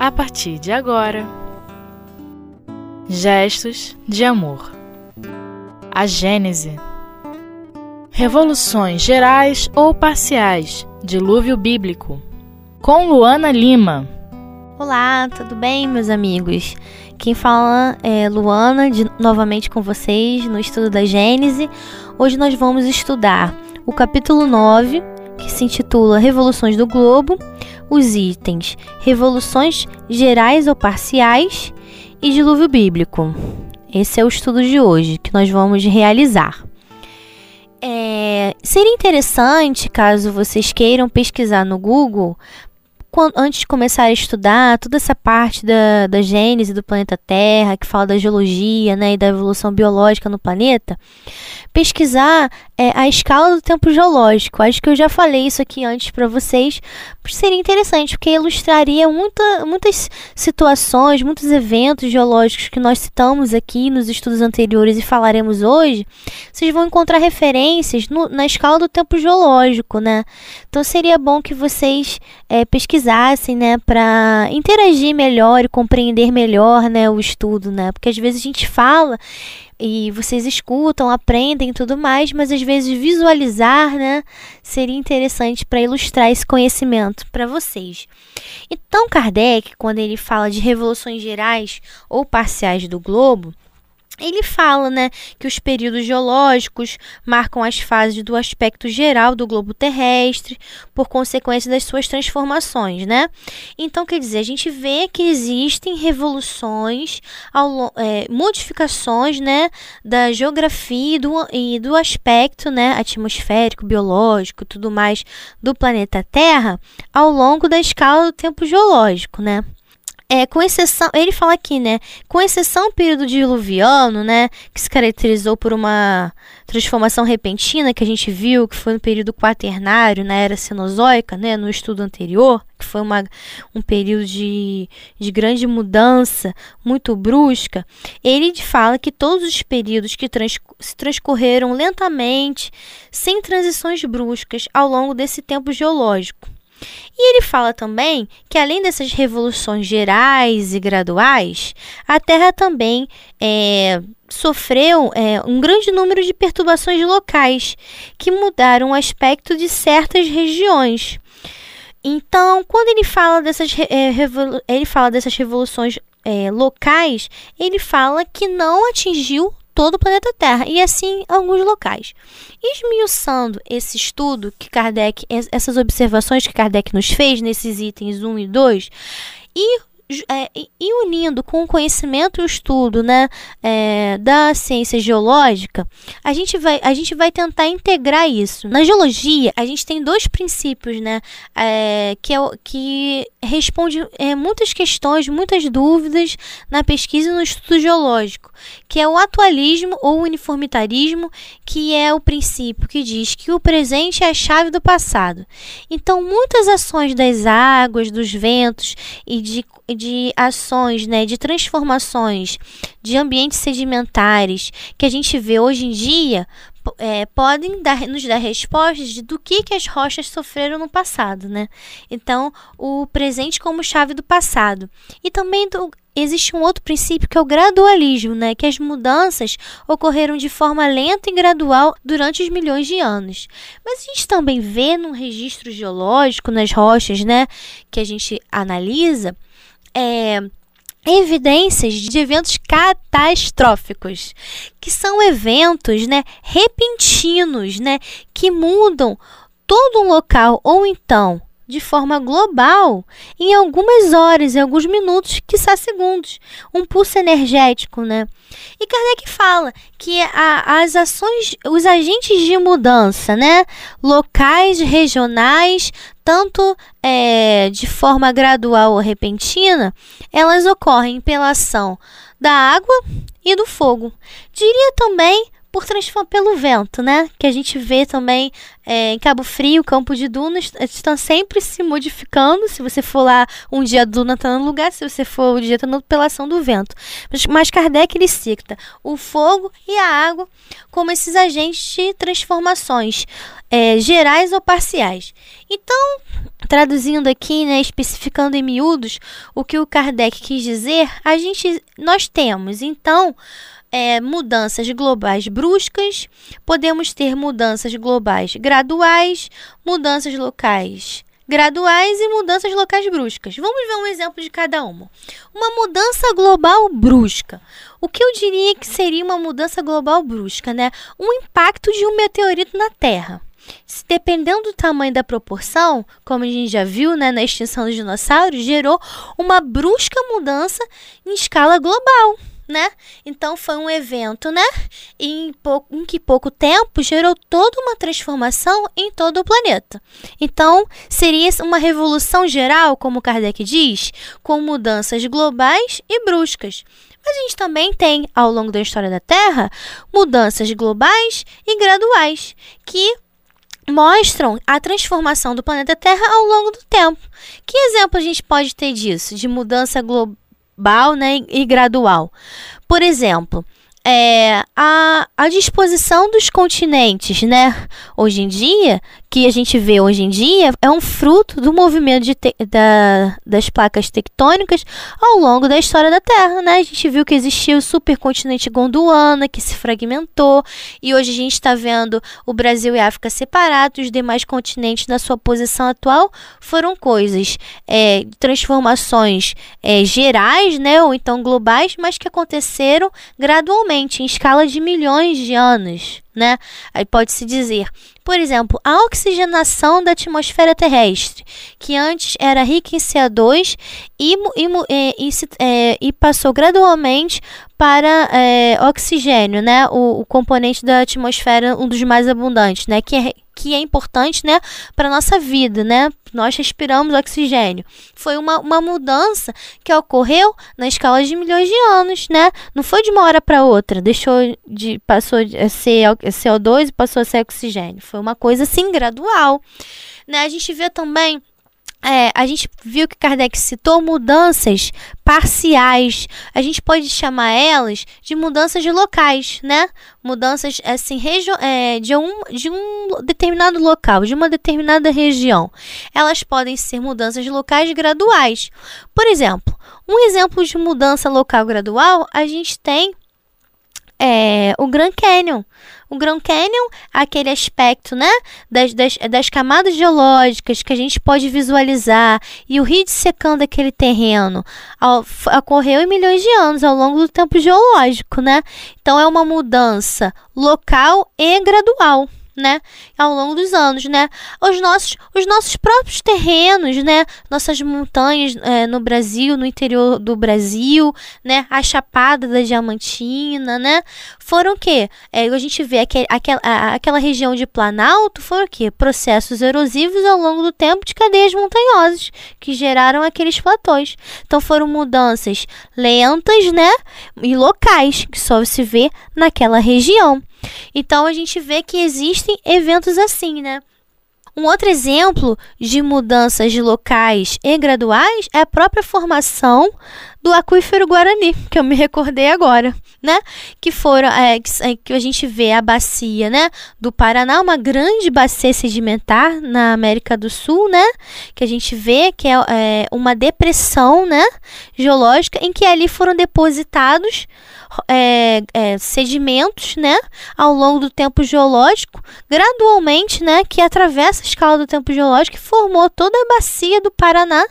a partir de agora. Gestos de amor. A Gênese. Revoluções gerais ou parciais. Dilúvio bíblico. Com Luana Lima. Olá, tudo bem, meus amigos? Quem fala é Luana, de, novamente com vocês no estudo da Gênese. Hoje nós vamos estudar o capítulo 9, que se intitula Revoluções do Globo, os itens Revoluções Gerais ou Parciais e Dilúvio Bíblico. Esse é o estudo de hoje que nós vamos realizar. É, seria interessante, caso vocês queiram pesquisar no Google, quando, antes de começar a estudar toda essa parte da, da gênese do planeta Terra, que fala da geologia né, e da evolução biológica no planeta, pesquisar é, a escala do tempo geológico. Acho que eu já falei isso aqui antes para vocês, seria interessante, porque ilustraria muita, muitas situações, muitos eventos geológicos que nós citamos aqui nos estudos anteriores e falaremos hoje. Vocês vão encontrar referências no, na escala do tempo geológico, né? Então seria bom que vocês é, pesquisassem, né, para interagir melhor e compreender melhor, né, o estudo, né? Porque às vezes a gente fala e vocês escutam, aprendem tudo mais, mas às vezes visualizar, né, seria interessante para ilustrar esse conhecimento para vocês. Então, Kardec, quando ele fala de revoluções gerais ou parciais do globo, ele fala, né, que os períodos geológicos marcam as fases do aspecto geral do globo terrestre, por consequência das suas transformações, né? Então, quer dizer, a gente vê que existem revoluções, ao, é, modificações, né, da geografia e do, e do aspecto, né, atmosférico, biológico, tudo mais do planeta Terra ao longo da escala do tempo geológico, né? É, com exceção, ele fala aqui, né, com exceção do período diluviano, né, que se caracterizou por uma transformação repentina que a gente viu, que foi no período quaternário, na era cenozoica, né, no estudo anterior, que foi uma, um período de, de grande mudança, muito brusca, ele fala que todos os períodos que trans, se transcorreram lentamente, sem transições bruscas, ao longo desse tempo geológico. E ele fala também que, além dessas revoluções gerais e graduais, a Terra também é, sofreu é, um grande número de perturbações locais que mudaram o aspecto de certas regiões. Então, quando ele fala dessas, é, ele fala dessas revoluções é, locais, ele fala que não atingiu todo o planeta Terra e assim alguns locais. Esmiuçando esse estudo que Kardec, essas observações que Kardec nos fez nesses itens 1 e 2, e é, e unindo com o conhecimento e o estudo né, é, da ciência geológica, a gente, vai, a gente vai tentar integrar isso. Na geologia, a gente tem dois princípios né, é, que, é, que responde é, muitas questões, muitas dúvidas na pesquisa e no estudo geológico, que é o atualismo ou uniformitarismo, que é o princípio que diz que o presente é a chave do passado. Então, muitas ações das águas, dos ventos e de de ações, né, de transformações de ambientes sedimentares que a gente vê hoje em dia é, podem dar, nos dar respostas de do que, que as rochas sofreram no passado, né? Então, o presente como chave do passado. E também do, existe um outro princípio que é o gradualismo, né? Que as mudanças ocorreram de forma lenta e gradual durante os milhões de anos. Mas a gente também vê no registro geológico, nas rochas, né? Que a gente analisa, é, evidências de eventos catastróficos, que são eventos, né, repentinos, né, que mudam todo um local ou então de forma global em algumas horas, em alguns minutos, quiçá segundos. Um pulso energético, né? E Kardec fala que a, as ações, os agentes de mudança, né? Locais, regionais, tanto é, de forma gradual ou repentina, elas ocorrem pela ação da água e do fogo. Diria também por pelo vento, né? Que a gente vê também é, em Cabo Frio, Campo de Dunas, estão sempre se modificando. Se você for lá um dia a duna está no lugar, se você for o dia está pela ação do vento. Mas, mas Kardec ele cita o fogo e a água como esses agentes de transformações é, gerais ou parciais. Então, traduzindo aqui, né, especificando em miúdos o que o Kardec quis dizer, a gente nós temos então é, mudanças globais bruscas, podemos ter mudanças globais graduais, mudanças locais graduais e mudanças locais bruscas. Vamos ver um exemplo de cada uma. Uma mudança global brusca. O que eu diria que seria uma mudança global brusca, né? Um impacto de um meteorito na Terra. Se dependendo do tamanho da proporção, como a gente já viu né, na extinção dos dinossauros, gerou uma brusca mudança em escala global né? Então foi um evento, né? Em, pouco, em que pouco tempo gerou toda uma transformação em todo o planeta. Então seria uma revolução geral, como Kardec diz, com mudanças globais e bruscas. Mas a gente também tem, ao longo da história da Terra, mudanças globais e graduais, que mostram a transformação do planeta Terra ao longo do tempo. Que exemplo a gente pode ter disso, de mudança global? Global né, e gradual. Por exemplo, é, a, a disposição dos continentes, né? Hoje em dia, que a gente vê hoje em dia, é um fruto do movimento da, das placas tectônicas ao longo da história da Terra, né? A gente viu que existia o supercontinente Gondwana, que se fragmentou, e hoje a gente está vendo o Brasil e a África separados, os demais continentes na sua posição atual foram coisas, é, transformações é, gerais, né? Ou então globais, mas que aconteceram gradualmente em escala de milhões de anos, né? Aí pode-se dizer, por exemplo, a oxigenação da atmosfera terrestre, que antes era rica em CO2 e, e, e, é, e passou gradualmente para é, oxigênio, né? O, o, componente da atmosfera, um dos mais abundantes, né? Que é, que é importante, né? Para nossa vida, né? Nós respiramos oxigênio. Foi uma, uma mudança que ocorreu na escala de milhões de anos, né? Não foi de uma hora para outra. Deixou de passou de ser CO2 e passou a ser oxigênio. Foi uma coisa assim gradual, né? A gente vê também é, a gente viu que Kardec citou mudanças parciais. A gente pode chamar elas de mudanças locais, né? Mudanças assim, é, de, um, de um determinado local, de uma determinada região. Elas podem ser mudanças locais graduais. Por exemplo, um exemplo de mudança local gradual a gente tem é, o Grand Canyon. O Grand Canyon, aquele aspecto, né, das, das, das camadas geológicas que a gente pode visualizar e o rio secando aquele terreno, ao, ocorreu em milhões de anos ao longo do tempo geológico, né? Então é uma mudança local e gradual né, ao longo dos anos, né, os nossos, os nossos próprios terrenos, né, nossas montanhas é, no Brasil, no interior do Brasil, né, a Chapada da Diamantina, né, foram o quê? É, a gente vê aquele, aquela, aquela região de Planalto, foram o quê? Processos erosivos ao longo do tempo de cadeias montanhosas que geraram aqueles platôs. Então foram mudanças lentas, né, e locais que só se vê naquela região. Então a gente vê que existem eventos assim, né? Um outro exemplo de mudanças locais e graduais é a própria formação do aquífero Guarani, que eu me recordei agora, né? Que foram é, que, é, a gente vê a bacia, né? Do Paraná, uma grande bacia sedimentar na América do Sul, né? Que a gente vê que é, é uma depressão, né? Geológica em que ali foram depositados é, é, sedimentos, né, ao longo do tempo geológico, gradualmente, né, que atravessa a escala do tempo geológico e formou toda a bacia do Paraná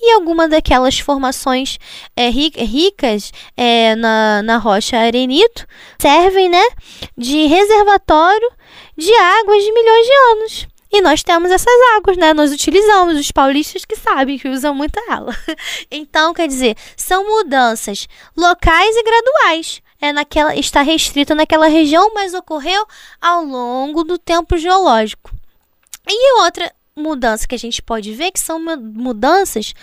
e alguma daquelas formações é, ricas é, na, na rocha arenito servem, né, de reservatório de águas de milhões de anos. E nós temos essas águas, né? Nós utilizamos, os paulistas que sabem, que usam muito ela. Então, quer dizer, são mudanças locais e graduais. É naquela, está restrito naquela região, mas ocorreu ao longo do tempo geológico. E outra mudança que a gente pode ver que são mudanças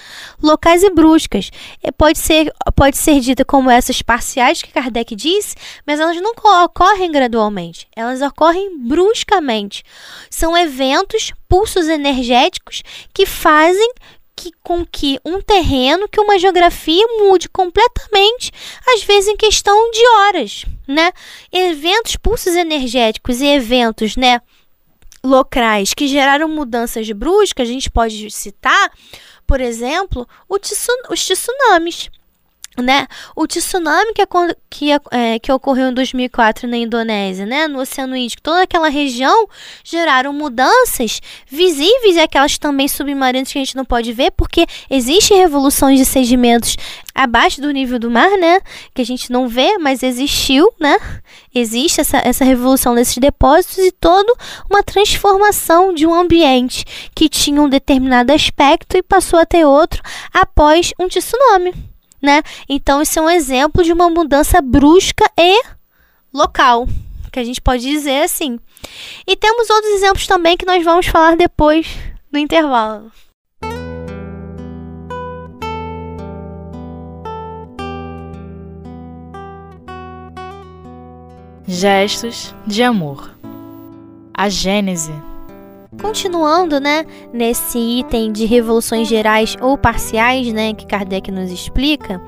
locais e bruscas. E pode ser, pode ser dita como essas parciais que Kardec disse, mas elas não ocorrem gradualmente, elas ocorrem bruscamente. São eventos, pulsos energéticos que fazem que, com que um terreno, que uma geografia mude completamente, às vezes em questão de horas, né? Eventos, pulsos energéticos e eventos, né, locais que geraram mudanças bruscas, a gente pode citar, por exemplo, os tsunamis né? O tsunami que, que, é, que ocorreu em 2004 na Indonésia, né? no Oceano Índico, toda aquela região geraram mudanças visíveis e aquelas também submarinas que a gente não pode ver, porque existem revoluções de sedimentos abaixo do nível do mar, né? Que a gente não vê, mas existiu, né? Existe essa, essa revolução desses depósitos e toda uma transformação de um ambiente que tinha um determinado aspecto e passou a ter outro após um tsunami né? Então, isso é um exemplo de uma mudança brusca e local, que a gente pode dizer assim. E temos outros exemplos também que nós vamos falar depois no intervalo. Gestos de amor. A Gênese Continuando, né, nesse item de revoluções gerais ou parciais, né, que Kardec nos explica,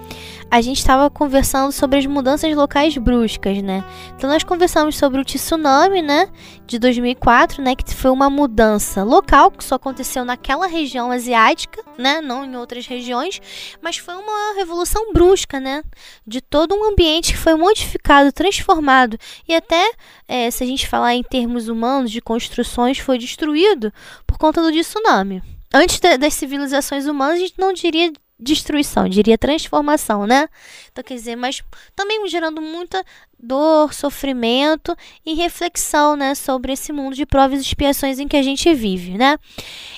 a gente estava conversando sobre as mudanças locais bruscas, né? Então nós conversamos sobre o tsunami, né, de 2004, né, que foi uma mudança local que só aconteceu naquela região asiática, né, não em outras regiões, mas foi uma revolução brusca, né, de todo um ambiente que foi modificado, transformado e até, é, se a gente falar em termos humanos de construções, foi destruído por conta do tsunami. Antes das civilizações humanas, a gente não diria destruição, diria transformação, né? Então, quer dizer, mas também gerando muita dor, sofrimento e reflexão, né, sobre esse mundo de provas e expiações em que a gente vive, né?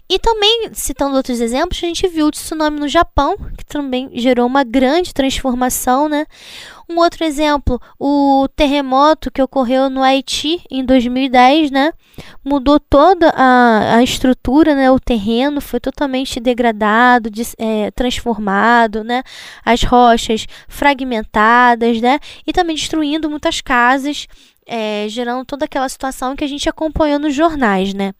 E também, citando outros exemplos, a gente viu o tsunami no Japão, que também gerou uma grande transformação, né? Um outro exemplo, o terremoto que ocorreu no Haiti em 2010, né? Mudou toda a, a estrutura, né? O terreno foi totalmente degradado, de, é, transformado, né? As rochas fragmentadas, né? E também destruindo muitas casas, é, gerando toda aquela situação que a gente acompanhou nos jornais, né?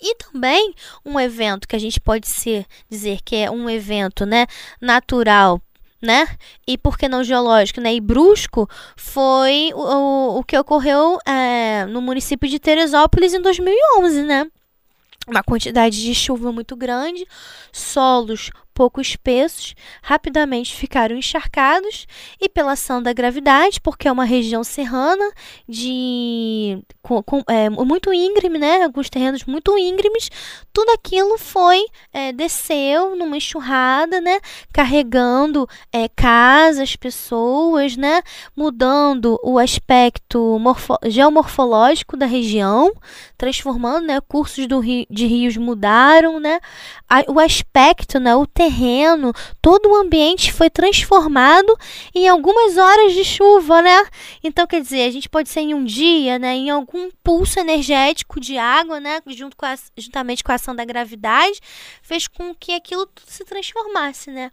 E também um evento que a gente pode ser, dizer que é um evento né, natural né? E por que não geológico, né? E brusco foi o, o que ocorreu é, no município de Teresópolis em 2011, né? Uma quantidade de chuva muito grande, solos pouco espessos, rapidamente ficaram encharcados e pela ação da gravidade, porque é uma região serrana de com, com, é, muito íngreme, né? Alguns terrenos muito íngremes, tudo aquilo foi é, desceu numa enxurrada, né? Carregando é, casas, pessoas, né? Mudando o aspecto morfo geomorfológico da região, transformando, né? Cursos do rio, de rios mudaram, né? o aspecto, né? O terreno, todo o ambiente foi transformado em algumas horas de chuva, né? Então, quer dizer, a gente pode ser em um dia, né? Em algum pulso energético de água, né? Junto com a, juntamente com a ação da gravidade, fez com que aquilo tudo se transformasse, né?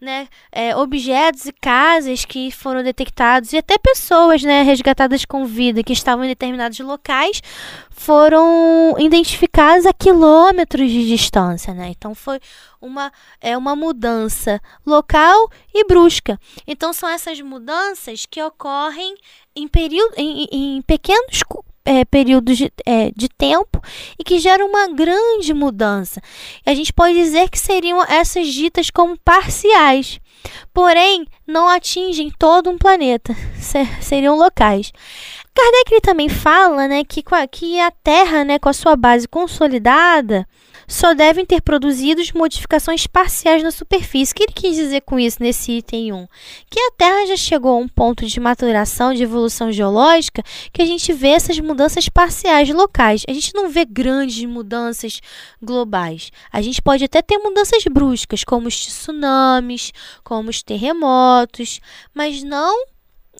né, é, objetos e casas que foram detectados e até pessoas né, resgatadas com vida que estavam em determinados locais foram identificadas a quilômetros de distância. Né? Então foi uma, é, uma mudança local e brusca. Então são essas mudanças que ocorrem em, período, em, em pequenos é, períodos de, é, de tempo e que geram uma grande mudança. A gente pode dizer que seriam essas ditas como parciais, porém não atingem todo um planeta, ser, seriam locais. Kardec também fala né, que, que a Terra, né, com a sua base consolidada, só devem ter produzido modificações parciais na superfície. O que ele quis dizer com isso nesse item 1? Que a Terra já chegou a um ponto de maturação, de evolução geológica, que a gente vê essas mudanças parciais locais. A gente não vê grandes mudanças globais. A gente pode até ter mudanças bruscas, como os tsunamis, como os terremotos, mas não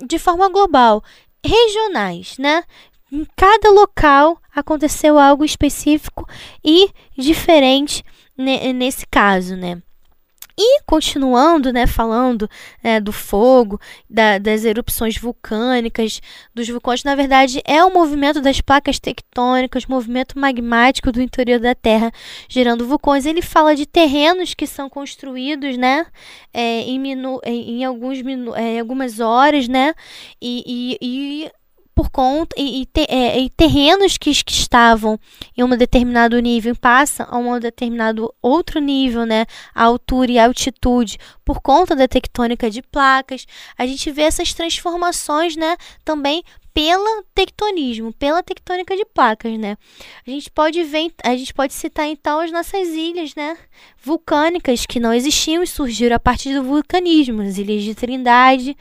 de forma global regionais, né? em cada local aconteceu algo específico e diferente nesse caso, né? E continuando, né, falando é, do fogo, da, das erupções vulcânicas, dos vulcões, na verdade é o movimento das placas tectônicas, movimento magmático do interior da Terra, gerando vulcões. Ele fala de terrenos que são construídos, né, é, em, minu em, alguns minu é, algumas horas, né, e, e, e por conta e, e, é, e, terrenos que, que estavam em um determinado nível passam a um determinado outro nível, né, a altura e a altitude, por conta da tectônica de placas. A gente vê essas transformações, né, também pela tectonismo, pela tectônica de placas, né? A gente pode ver, a gente pode citar então as nossas ilhas, né, vulcânicas que não existiam e surgiram a partir do vulcanismo, as ilhas de Trindade,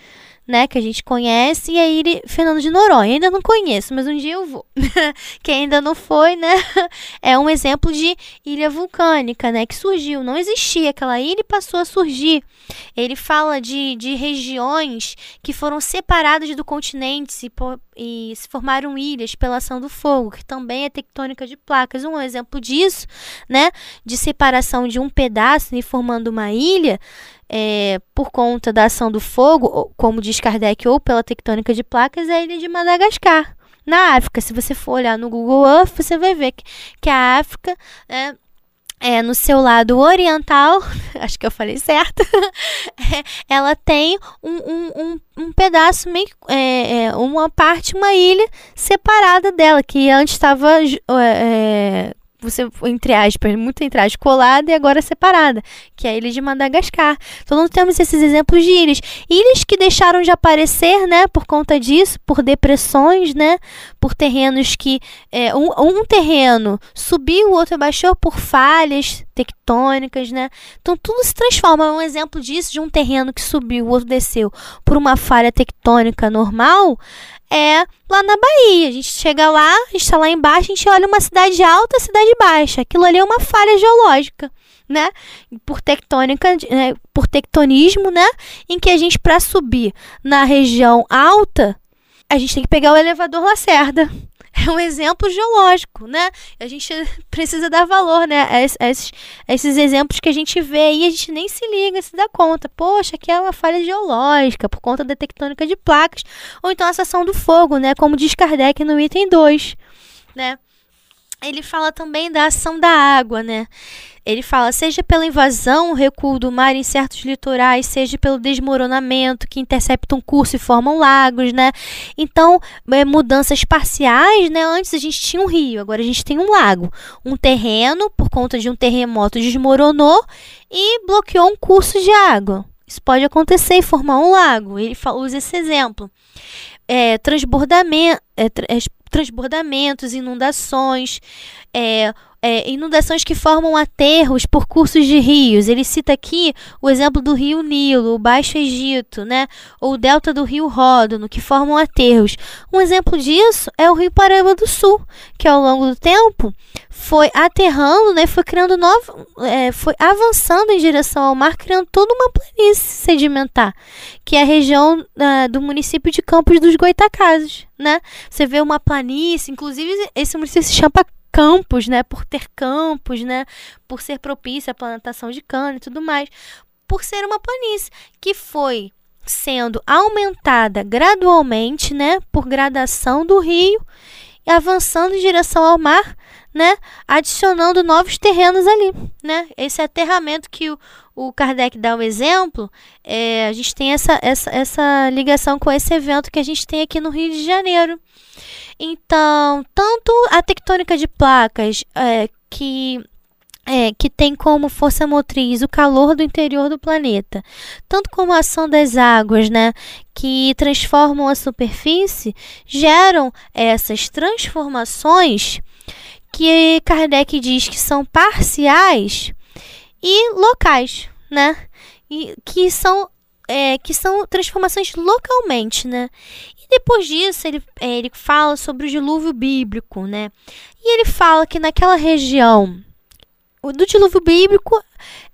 né, que a gente conhece, e a ilha Fernando de Noronha. Ainda não conheço, mas um dia eu vou. Quem ainda não foi, né, é um exemplo de ilha vulcânica, né, que surgiu. Não existia aquela ilha e passou a surgir. Ele fala de, de regiões que foram separadas do continente e, e se formaram ilhas pela ação do fogo, que também é tectônica de placas. Um exemplo disso, né, de separação de um pedaço e formando uma ilha, é, por conta da ação do fogo, como diz Kardec, ou pela tectônica de placas, é a ilha de Madagascar. Na África, se você for olhar no Google Earth, você vai ver que, que a África é, é, no seu lado oriental, acho que eu falei certo, é, ela tem um, um, um, um pedaço, meio, é, é, uma parte, uma ilha separada dela, que antes estava é, você, entre aspas, muito entre aspas, colada e agora separada, que é a ilha de Madagascar. Então não temos esses exemplos de ilhas. Ilhas que deixaram de aparecer, né, por conta disso, por depressões, né, por terrenos que é, um, um terreno subiu, o outro baixou por falhas tectônicas, né? Então tudo se transforma. Um exemplo disso de um terreno que subiu, o outro desceu por uma falha tectônica normal é lá na Bahia. A gente chega lá, a gente está lá embaixo, a gente olha uma cidade alta, cidade baixa. Aquilo ali é uma falha geológica, né? Por tectônica, né? por tectonismo, né? Em que a gente para subir na região alta, a gente tem que pegar o elevador Lacerda é um exemplo geológico, né? A gente precisa dar valor, né? A esses, a esses exemplos que a gente vê e a gente nem se liga, se dá conta. Poxa, aqui é uma falha geológica por conta da tectônica de placas. Ou então a ação do fogo, né? Como diz Kardec no item 2, né? Ele fala também da ação da água, né? Ele fala, seja pela invasão, recuo do mar em certos litorais, seja pelo desmoronamento que interceptam um curso e formam lagos, né? Então, é, mudanças parciais, né? Antes a gente tinha um rio, agora a gente tem um lago. Um terreno, por conta de um terremoto, desmoronou e bloqueou um curso de água. Isso pode acontecer e formar um lago. Ele usa esse exemplo. É, transbordamento, é, é transbordamentos, inundações, é, é, inundações que formam aterros por cursos de rios. Ele cita aqui o exemplo do rio Nilo, o Baixo Egito, né? ou o delta do rio Ródono, que formam aterros. Um exemplo disso é o rio Paraíba do Sul, que ao longo do tempo foi aterrando, né? foi criando novo, é, foi avançando em direção ao mar, criando toda uma planície sedimentar, que é a região uh, do município de Campos dos Goitacazes. Né? Você vê uma planície, inclusive esse município se chama campos, né? Por ter campos, né? Por ser propícia à plantação de cana e tudo mais. Por ser uma planície que foi sendo aumentada gradualmente, né? Por gradação do rio e avançando em direção ao mar, né? Adicionando novos terrenos ali, né? Esse aterramento que o, o Kardec dá o exemplo, é, a gente tem essa, essa, essa ligação com esse evento que a gente tem aqui no Rio de Janeiro. Então, tanto a tectônica de placas, é, que é, que tem como força motriz o calor do interior do planeta, tanto como a ação das águas, né, que transformam a superfície, geram essas transformações que Kardec diz que são parciais e locais, né, e que são é, que são transformações localmente, né? depois disso, ele, é, ele fala sobre o dilúvio bíblico, né? E ele fala que naquela região do dilúvio bíblico,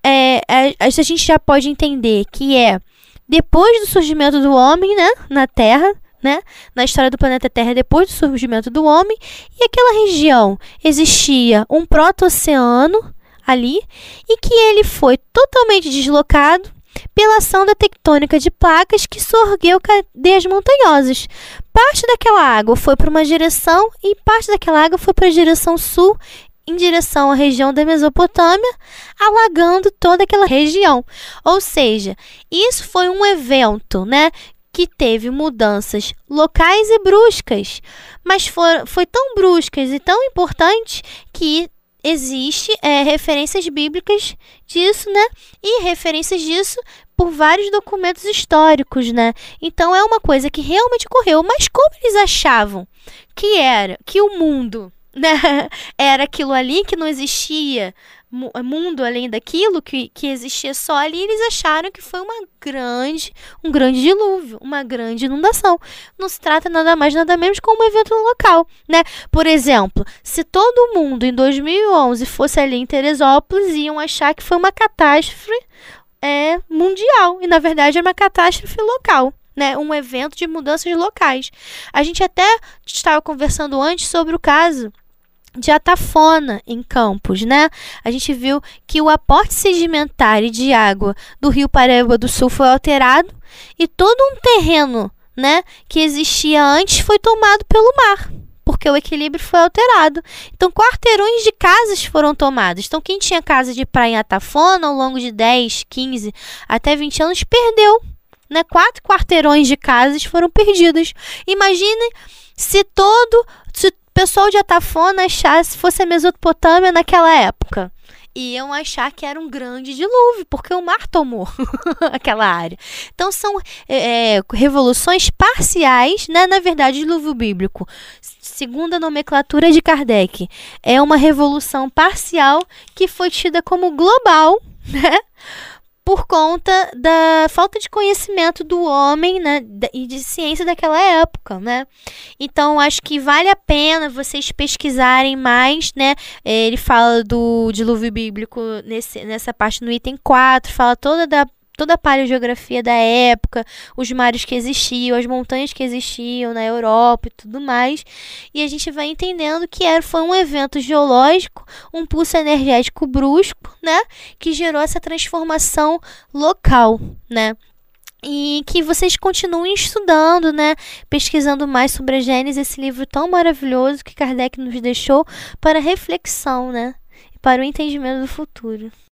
é, a, a gente já pode entender que é depois do surgimento do homem, né, na Terra, né, na história do planeta Terra depois do surgimento do homem, e aquela região existia um proto-oceano ali e que ele foi totalmente deslocado pela ação da tectônica de placas que sorgueu cadeias montanhosas. Parte daquela água foi para uma direção e parte daquela água foi para a direção sul, em direção à região da Mesopotâmia, alagando toda aquela região. Ou seja, isso foi um evento, né, que teve mudanças locais e bruscas, mas foi, foi tão bruscas e tão importante que existe é, referências bíblicas disso, né? E referências disso por vários documentos históricos, né? Então é uma coisa que realmente ocorreu. Mas como eles achavam que era que o mundo né? Era aquilo ali que não existia mundo além daquilo que, que existia só ali, eles acharam que foi uma grande, um grande dilúvio, uma grande inundação. Não se trata nada mais nada menos como um evento local, né? Por exemplo, se todo mundo em 2011 fosse ali em Teresópolis, iam achar que foi uma catástrofe é, mundial e na verdade é uma catástrofe local. Né, um evento de mudanças locais. A gente até estava conversando antes sobre o caso de Atafona em Campos, né? A gente viu que o aporte sedimentar de água do Rio Paraíba do Sul foi alterado e todo um terreno, né, que existia antes foi tomado pelo mar, porque o equilíbrio foi alterado. Então, quarteirões de casas foram tomados. Então, quem tinha casa de praia em Atafona ao longo de 10, 15 até 20 anos perdeu, né? Quatro quarteirões de casas foram perdidos. Imagine se todo pessoal de Atafona achasse fosse a Mesopotâmia naquela época iam achar que era um grande dilúvio, porque o mar tomou aquela área. Então são é, é, revoluções parciais, né? na verdade, dilúvio bíblico. Segundo a nomenclatura de Kardec, é uma revolução parcial que foi tida como global, né? Por conta da falta de conhecimento do homem né, e de ciência daquela época, né? Então, acho que vale a pena vocês pesquisarem mais, né? Ele fala do dilúvio bíblico nesse, nessa parte no item 4, fala toda da toda a paleogeografia da época, os mares que existiam, as montanhas que existiam na Europa e tudo mais. E a gente vai entendendo que era, foi um evento geológico, um pulso energético brusco, né? Que gerou essa transformação local, né? e que vocês continuem estudando, né, pesquisando mais sobre a Gênesis, esse livro tão maravilhoso que Kardec nos deixou para reflexão, né, e para o entendimento do futuro.